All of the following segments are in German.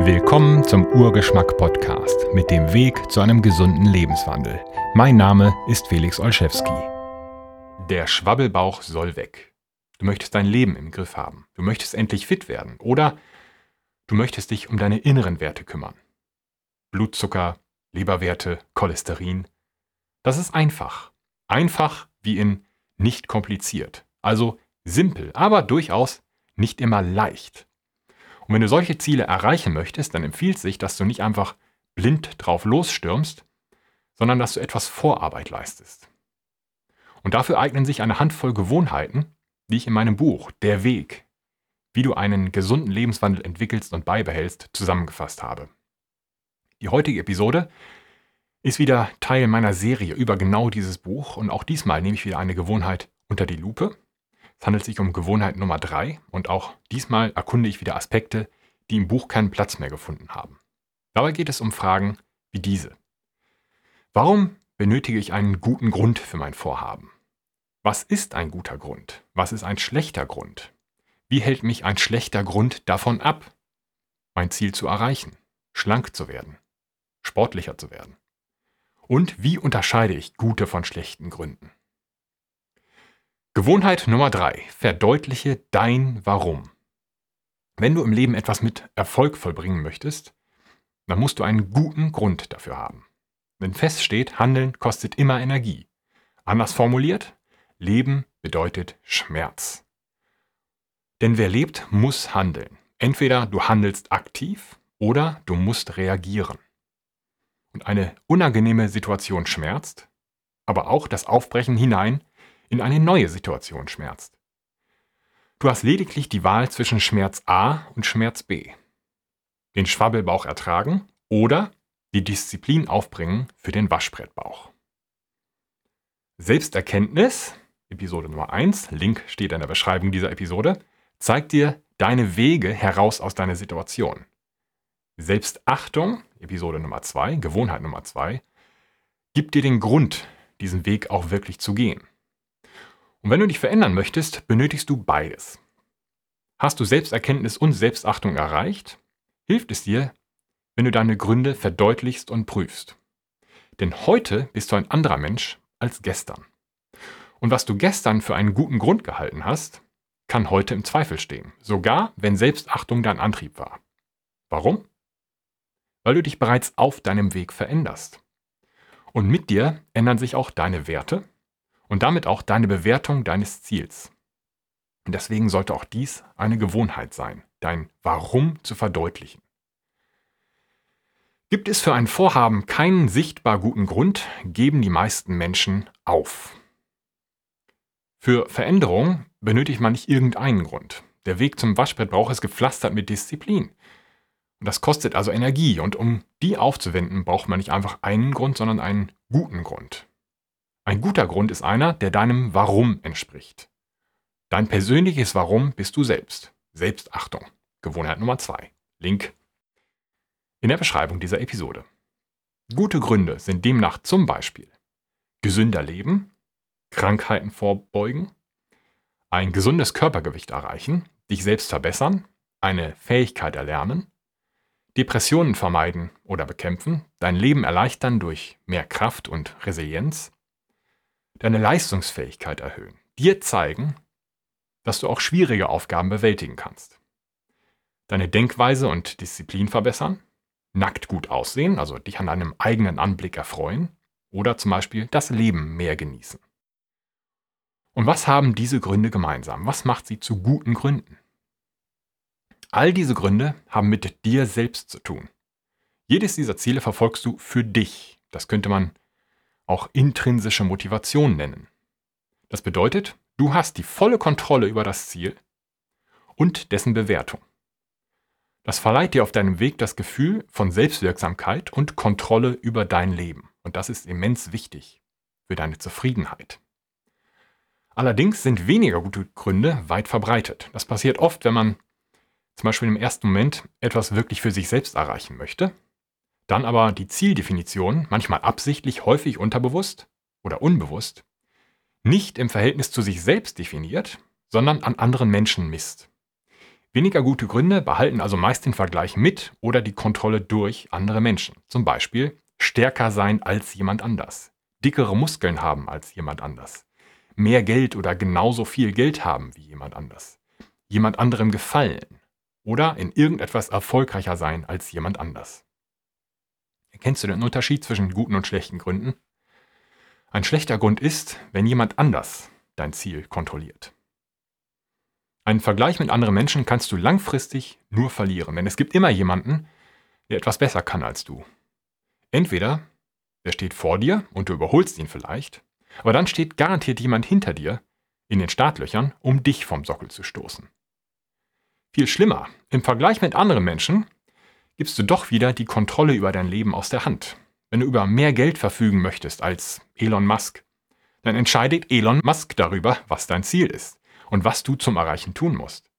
Willkommen zum Urgeschmack Podcast mit dem Weg zu einem gesunden Lebenswandel. Mein Name ist Felix Olszewski. Der Schwabbelbauch soll weg. Du möchtest dein Leben im Griff haben. Du möchtest endlich fit werden. Oder du möchtest dich um deine inneren Werte kümmern. Blutzucker, Leberwerte, Cholesterin. Das ist einfach. Einfach wie in nicht kompliziert. Also simpel, aber durchaus nicht immer leicht. Und wenn du solche Ziele erreichen möchtest, dann empfiehlt sich, dass du nicht einfach blind drauf losstürmst, sondern dass du etwas Vorarbeit leistest. Und dafür eignen sich eine Handvoll Gewohnheiten, die ich in meinem Buch Der Weg, wie du einen gesunden Lebenswandel entwickelst und beibehältst, zusammengefasst habe. Die heutige Episode ist wieder Teil meiner Serie über genau dieses Buch und auch diesmal nehme ich wieder eine Gewohnheit unter die Lupe es handelt sich um Gewohnheit Nummer 3 und auch diesmal erkunde ich wieder Aspekte, die im Buch keinen Platz mehr gefunden haben. Dabei geht es um Fragen wie diese. Warum benötige ich einen guten Grund für mein Vorhaben? Was ist ein guter Grund? Was ist ein schlechter Grund? Wie hält mich ein schlechter Grund davon ab, mein Ziel zu erreichen, schlank zu werden, sportlicher zu werden? Und wie unterscheide ich gute von schlechten Gründen? Gewohnheit Nummer drei: Verdeutliche dein Warum. Wenn du im Leben etwas mit Erfolg vollbringen möchtest, dann musst du einen guten Grund dafür haben. Wenn feststeht, Handeln kostet immer Energie. Anders formuliert, Leben bedeutet Schmerz. Denn wer lebt, muss handeln. Entweder du handelst aktiv oder du musst reagieren. Und eine unangenehme Situation schmerzt, aber auch das Aufbrechen hinein in eine neue Situation schmerzt. Du hast lediglich die Wahl zwischen Schmerz A und Schmerz B. Den Schwabbelbauch ertragen oder die Disziplin aufbringen für den Waschbrettbauch. Selbsterkenntnis, Episode Nummer 1, Link steht in der Beschreibung dieser Episode, zeigt dir deine Wege heraus aus deiner Situation. Selbstachtung, Episode Nummer 2, Gewohnheit Nummer 2, gibt dir den Grund, diesen Weg auch wirklich zu gehen. Und wenn du dich verändern möchtest, benötigst du beides. Hast du Selbsterkenntnis und Selbstachtung erreicht, hilft es dir, wenn du deine Gründe verdeutlichst und prüfst. Denn heute bist du ein anderer Mensch als gestern. Und was du gestern für einen guten Grund gehalten hast, kann heute im Zweifel stehen, sogar wenn Selbstachtung dein Antrieb war. Warum? Weil du dich bereits auf deinem Weg veränderst. Und mit dir ändern sich auch deine Werte, und damit auch deine Bewertung deines Ziels. Und deswegen sollte auch dies eine Gewohnheit sein, dein Warum zu verdeutlichen. Gibt es für ein Vorhaben keinen sichtbar guten Grund, geben die meisten Menschen auf. Für Veränderung benötigt man nicht irgendeinen Grund. Der Weg zum Waschbrettbauch ist gepflastert mit Disziplin. Und das kostet also Energie. Und um die aufzuwenden, braucht man nicht einfach einen Grund, sondern einen guten Grund. Ein guter Grund ist einer, der deinem Warum entspricht. Dein persönliches Warum bist du selbst. Selbstachtung. Gewohnheit Nummer zwei. Link in der Beschreibung dieser Episode. Gute Gründe sind demnach zum Beispiel gesünder leben, Krankheiten vorbeugen, ein gesundes Körpergewicht erreichen, dich selbst verbessern, eine Fähigkeit erlernen, Depressionen vermeiden oder bekämpfen, dein Leben erleichtern durch mehr Kraft und Resilienz, deine Leistungsfähigkeit erhöhen, dir zeigen, dass du auch schwierige Aufgaben bewältigen kannst. Deine Denkweise und Disziplin verbessern, nackt gut aussehen, also dich an deinem eigenen Anblick erfreuen oder zum Beispiel das Leben mehr genießen. Und was haben diese Gründe gemeinsam? Was macht sie zu guten Gründen? All diese Gründe haben mit dir selbst zu tun. Jedes dieser Ziele verfolgst du für dich. Das könnte man auch intrinsische Motivation nennen. Das bedeutet, du hast die volle Kontrolle über das Ziel und dessen Bewertung. Das verleiht dir auf deinem Weg das Gefühl von Selbstwirksamkeit und Kontrolle über dein Leben. Und das ist immens wichtig für deine Zufriedenheit. Allerdings sind weniger gute Gründe weit verbreitet. Das passiert oft, wenn man zum Beispiel im ersten Moment etwas wirklich für sich selbst erreichen möchte dann aber die Zieldefinition, manchmal absichtlich, häufig unterbewusst oder unbewusst, nicht im Verhältnis zu sich selbst definiert, sondern an anderen Menschen misst. Weniger gute Gründe behalten also meist den Vergleich mit oder die Kontrolle durch andere Menschen. Zum Beispiel stärker sein als jemand anders, dickere Muskeln haben als jemand anders, mehr Geld oder genauso viel Geld haben wie jemand anders, jemand anderem gefallen oder in irgendetwas erfolgreicher sein als jemand anders. Erkennst du den Unterschied zwischen guten und schlechten Gründen? Ein schlechter Grund ist, wenn jemand anders dein Ziel kontrolliert. Einen Vergleich mit anderen Menschen kannst du langfristig nur verlieren, denn es gibt immer jemanden, der etwas besser kann als du. Entweder der steht vor dir und du überholst ihn vielleicht, aber dann steht garantiert jemand hinter dir in den Startlöchern, um dich vom Sockel zu stoßen. Viel schlimmer, im Vergleich mit anderen Menschen gibst du doch wieder die Kontrolle über dein Leben aus der Hand. Wenn du über mehr Geld verfügen möchtest als Elon Musk, dann entscheidet Elon Musk darüber, was dein Ziel ist und was du zum Erreichen tun musst.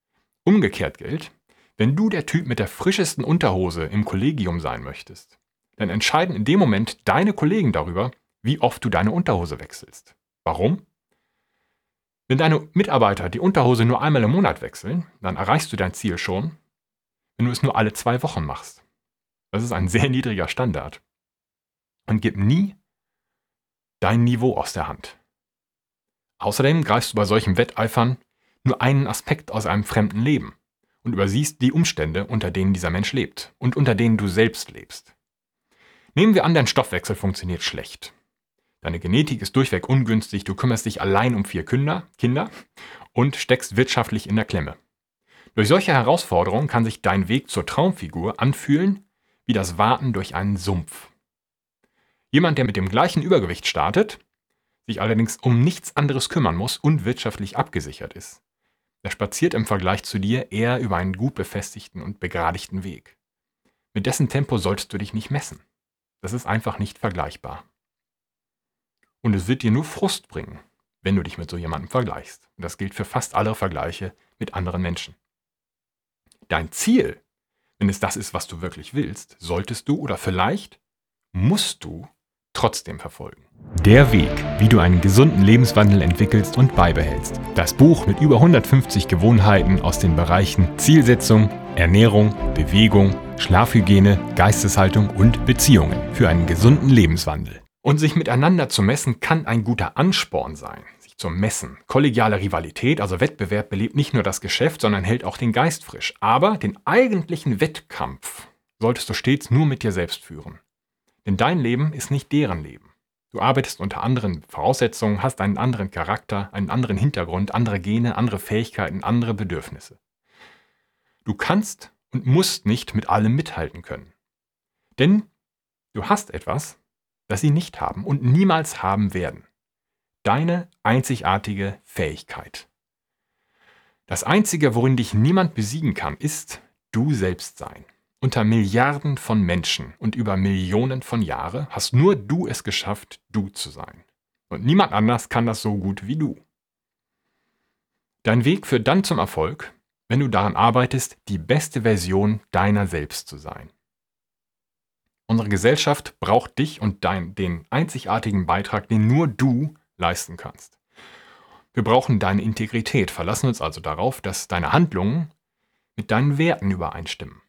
Umgekehrt gilt, wenn du der Typ mit der frischesten Unterhose im Kollegium sein möchtest, dann entscheiden in dem Moment deine Kollegen darüber, wie oft du deine Unterhose wechselst. Warum? Wenn deine Mitarbeiter die Unterhose nur einmal im Monat wechseln, dann erreichst du dein Ziel schon, wenn du es nur alle zwei Wochen machst. Das ist ein sehr niedriger Standard. Und gib nie dein Niveau aus der Hand. Außerdem greifst du bei solchen Wetteifern nur einen Aspekt aus einem fremden Leben und übersiehst die Umstände, unter denen dieser Mensch lebt und unter denen du selbst lebst. Nehmen wir an, dein Stoffwechsel funktioniert schlecht. Deine Genetik ist durchweg ungünstig, du kümmerst dich allein um vier Kinder, Kinder und steckst wirtschaftlich in der Klemme. Durch solche Herausforderungen kann sich dein Weg zur Traumfigur anfühlen wie das Warten durch einen Sumpf. Jemand, der mit dem gleichen Übergewicht startet, sich allerdings um nichts anderes kümmern muss und wirtschaftlich abgesichert ist. Er spaziert im Vergleich zu dir eher über einen gut befestigten und begradigten Weg. Mit dessen Tempo solltest du dich nicht messen. Das ist einfach nicht vergleichbar. Und es wird dir nur Frust bringen, wenn du dich mit so jemandem vergleichst. Und das gilt für fast alle Vergleiche mit anderen Menschen. Dein Ziel, wenn es das ist, was du wirklich willst, solltest du oder vielleicht musst du trotzdem verfolgen. Der Weg, wie du einen gesunden Lebenswandel entwickelst und beibehältst. Das Buch mit über 150 Gewohnheiten aus den Bereichen Zielsetzung, Ernährung, Bewegung, Schlafhygiene, Geisteshaltung und Beziehungen für einen gesunden Lebenswandel. Und sich miteinander zu messen kann ein guter Ansporn sein. Sich zu messen. Kollegiale Rivalität, also Wettbewerb, belebt nicht nur das Geschäft, sondern hält auch den Geist frisch. Aber den eigentlichen Wettkampf solltest du stets nur mit dir selbst führen. Denn dein Leben ist nicht deren Leben. Du arbeitest unter anderen Voraussetzungen, hast einen anderen Charakter, einen anderen Hintergrund, andere Gene, andere Fähigkeiten, andere Bedürfnisse. Du kannst und musst nicht mit allem mithalten können. Denn du hast etwas, das sie nicht haben und niemals haben werden. Deine einzigartige Fähigkeit. Das Einzige, worin dich niemand besiegen kann, ist du selbst sein. Unter Milliarden von Menschen und über Millionen von Jahre hast nur du es geschafft, du zu sein. Und niemand anders kann das so gut wie du. Dein Weg führt dann zum Erfolg, wenn du daran arbeitest, die beste Version deiner selbst zu sein. Unsere Gesellschaft braucht dich und dein, den einzigartigen Beitrag, den nur du leisten kannst. Wir brauchen deine Integrität, verlassen uns also darauf, dass deine Handlungen mit deinen Werten übereinstimmen.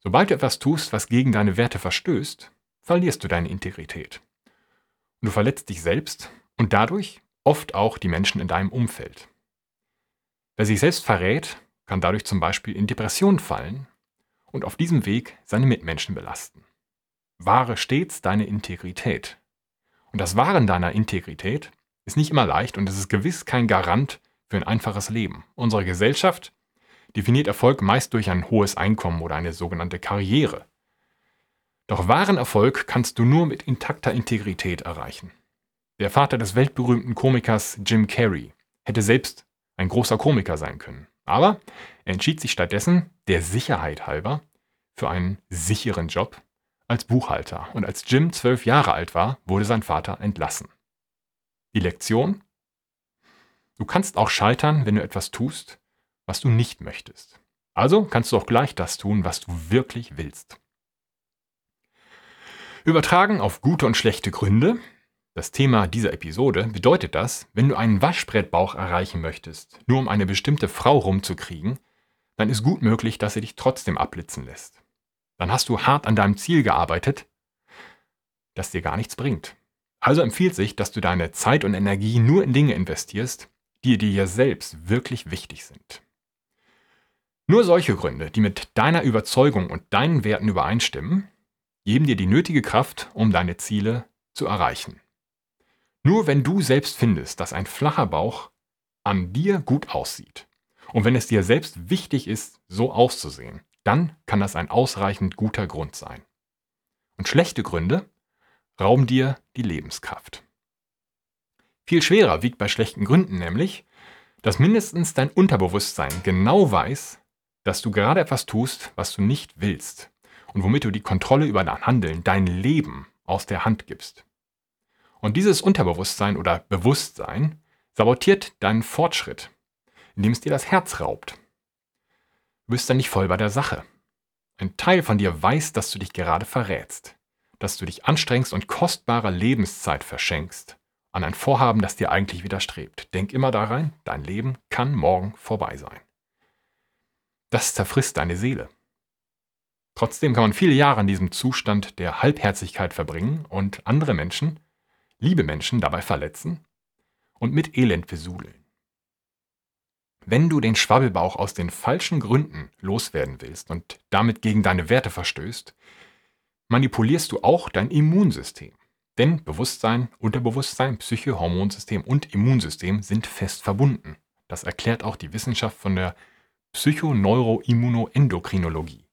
Sobald du etwas tust, was gegen deine Werte verstößt, verlierst du deine Integrität. Und du verletzt dich selbst und dadurch oft auch die Menschen in deinem Umfeld. Wer sich selbst verrät, kann dadurch zum Beispiel in Depressionen fallen und auf diesem Weg seine Mitmenschen belasten. Wahre stets deine Integrität. Und das Wahren deiner Integrität ist nicht immer leicht und es ist gewiss kein Garant für ein einfaches Leben. Unsere Gesellschaft definiert Erfolg meist durch ein hohes Einkommen oder eine sogenannte Karriere. Doch wahren Erfolg kannst du nur mit intakter Integrität erreichen. Der Vater des weltberühmten Komikers Jim Carrey hätte selbst ein großer Komiker sein können. Aber er entschied sich stattdessen, der Sicherheit halber, für einen sicheren Job als Buchhalter. Und als Jim zwölf Jahre alt war, wurde sein Vater entlassen. Die Lektion? Du kannst auch scheitern, wenn du etwas tust, was du nicht möchtest. Also kannst du auch gleich das tun, was du wirklich willst. Übertragen auf gute und schlechte Gründe, das Thema dieser Episode, bedeutet das, wenn du einen Waschbrettbauch erreichen möchtest, nur um eine bestimmte Frau rumzukriegen, dann ist gut möglich, dass sie dich trotzdem abblitzen lässt. Dann hast du hart an deinem Ziel gearbeitet, das dir gar nichts bringt. Also empfiehlt sich, dass du deine Zeit und Energie nur in Dinge investierst, die dir selbst wirklich wichtig sind. Nur solche Gründe, die mit deiner Überzeugung und deinen Werten übereinstimmen, geben dir die nötige Kraft, um deine Ziele zu erreichen. Nur wenn du selbst findest, dass ein flacher Bauch an dir gut aussieht und wenn es dir selbst wichtig ist, so auszusehen, dann kann das ein ausreichend guter Grund sein. Und schlechte Gründe rauben dir die Lebenskraft. Viel schwerer wiegt bei schlechten Gründen nämlich, dass mindestens dein Unterbewusstsein genau weiß, dass du gerade etwas tust, was du nicht willst und womit du die Kontrolle über dein Handeln, dein Leben aus der Hand gibst. Und dieses Unterbewusstsein oder Bewusstsein sabotiert deinen Fortschritt, indem es dir das Herz raubt. Du bist dann nicht voll bei der Sache. Ein Teil von dir weiß, dass du dich gerade verrätst dass du dich anstrengst und kostbare Lebenszeit verschenkst an ein Vorhaben, das dir eigentlich widerstrebt. Denk immer daran, dein Leben kann morgen vorbei sein. Das zerfrisst deine Seele. Trotzdem kann man viele Jahre in diesem Zustand der Halbherzigkeit verbringen und andere Menschen, liebe Menschen, dabei verletzen und mit Elend besudeln. Wenn du den Schwabbelbauch aus den falschen Gründen loswerden willst und damit gegen deine Werte verstößt, manipulierst du auch dein Immunsystem. Denn Bewusstsein, Unterbewusstsein, Psyche, Hormonsystem und Immunsystem sind fest verbunden. Das erklärt auch die Wissenschaft von der Psychoneuroimmunoendokrinologie.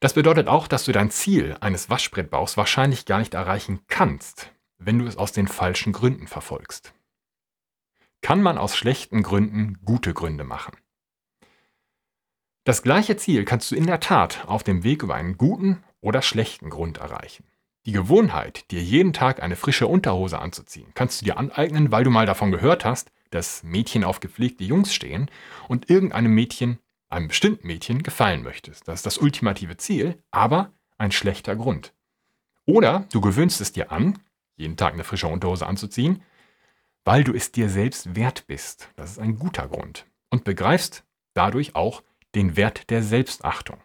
Das bedeutet auch, dass du dein Ziel eines Waschbrettbaus wahrscheinlich gar nicht erreichen kannst, wenn du es aus den falschen Gründen verfolgst. Kann man aus schlechten Gründen gute Gründe machen? Das gleiche Ziel kannst du in der Tat auf dem Weg über einen guten oder schlechten Grund erreichen. Die Gewohnheit, dir jeden Tag eine frische Unterhose anzuziehen, kannst du dir aneignen, weil du mal davon gehört hast, dass Mädchen auf gepflegte Jungs stehen und irgendeinem Mädchen, einem bestimmten Mädchen, gefallen möchtest. Das ist das ultimative Ziel, aber ein schlechter Grund. Oder du gewöhnst es dir an, jeden Tag eine frische Unterhose anzuziehen, weil du es dir selbst wert bist. Das ist ein guter Grund. Und begreifst dadurch auch den Wert der Selbstachtung.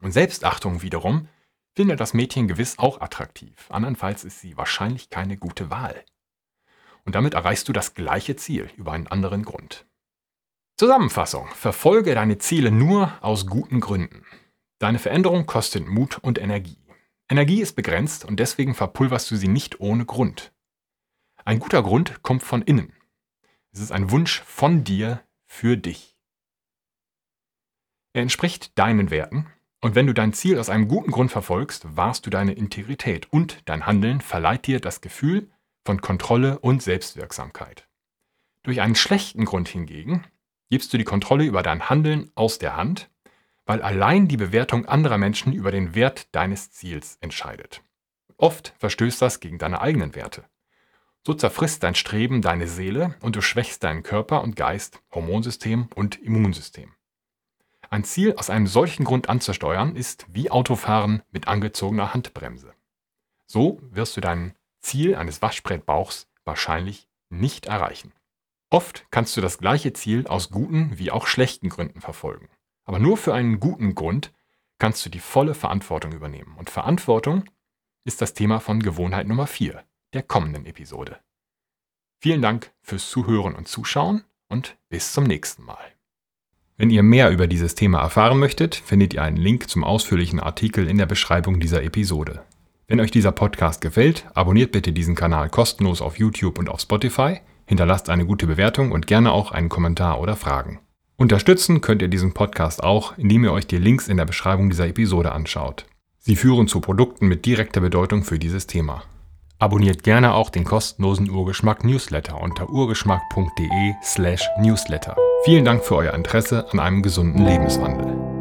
Und Selbstachtung wiederum findet das Mädchen gewiss auch attraktiv. Andernfalls ist sie wahrscheinlich keine gute Wahl. Und damit erreichst du das gleiche Ziel über einen anderen Grund. Zusammenfassung. Verfolge deine Ziele nur aus guten Gründen. Deine Veränderung kostet Mut und Energie. Energie ist begrenzt und deswegen verpulverst du sie nicht ohne Grund. Ein guter Grund kommt von innen. Es ist ein Wunsch von dir für dich. Er entspricht deinen Werten und wenn du dein Ziel aus einem guten Grund verfolgst, wahrst du deine Integrität und dein Handeln verleiht dir das Gefühl von Kontrolle und Selbstwirksamkeit. Durch einen schlechten Grund hingegen gibst du die Kontrolle über dein Handeln aus der Hand, weil allein die Bewertung anderer Menschen über den Wert deines Ziels entscheidet. Oft verstößt das gegen deine eigenen Werte. So zerfrisst dein Streben deine Seele und du schwächst deinen Körper und Geist, Hormonsystem und Immunsystem. Ein Ziel aus einem solchen Grund anzusteuern, ist wie Autofahren mit angezogener Handbremse. So wirst du dein Ziel eines Waschbrettbauchs wahrscheinlich nicht erreichen. Oft kannst du das gleiche Ziel aus guten wie auch schlechten Gründen verfolgen. Aber nur für einen guten Grund kannst du die volle Verantwortung übernehmen. Und Verantwortung ist das Thema von Gewohnheit Nummer 4 der kommenden Episode. Vielen Dank fürs Zuhören und Zuschauen und bis zum nächsten Mal. Wenn ihr mehr über dieses Thema erfahren möchtet, findet ihr einen Link zum ausführlichen Artikel in der Beschreibung dieser Episode. Wenn euch dieser Podcast gefällt, abonniert bitte diesen Kanal kostenlos auf YouTube und auf Spotify, hinterlasst eine gute Bewertung und gerne auch einen Kommentar oder Fragen. Unterstützen könnt ihr diesen Podcast auch, indem ihr euch die Links in der Beschreibung dieser Episode anschaut. Sie führen zu Produkten mit direkter Bedeutung für dieses Thema. Abonniert gerne auch den kostenlosen Urgeschmack Newsletter unter urgeschmack.de/newsletter. slash Vielen Dank für euer Interesse an einem gesunden Lebenswandel.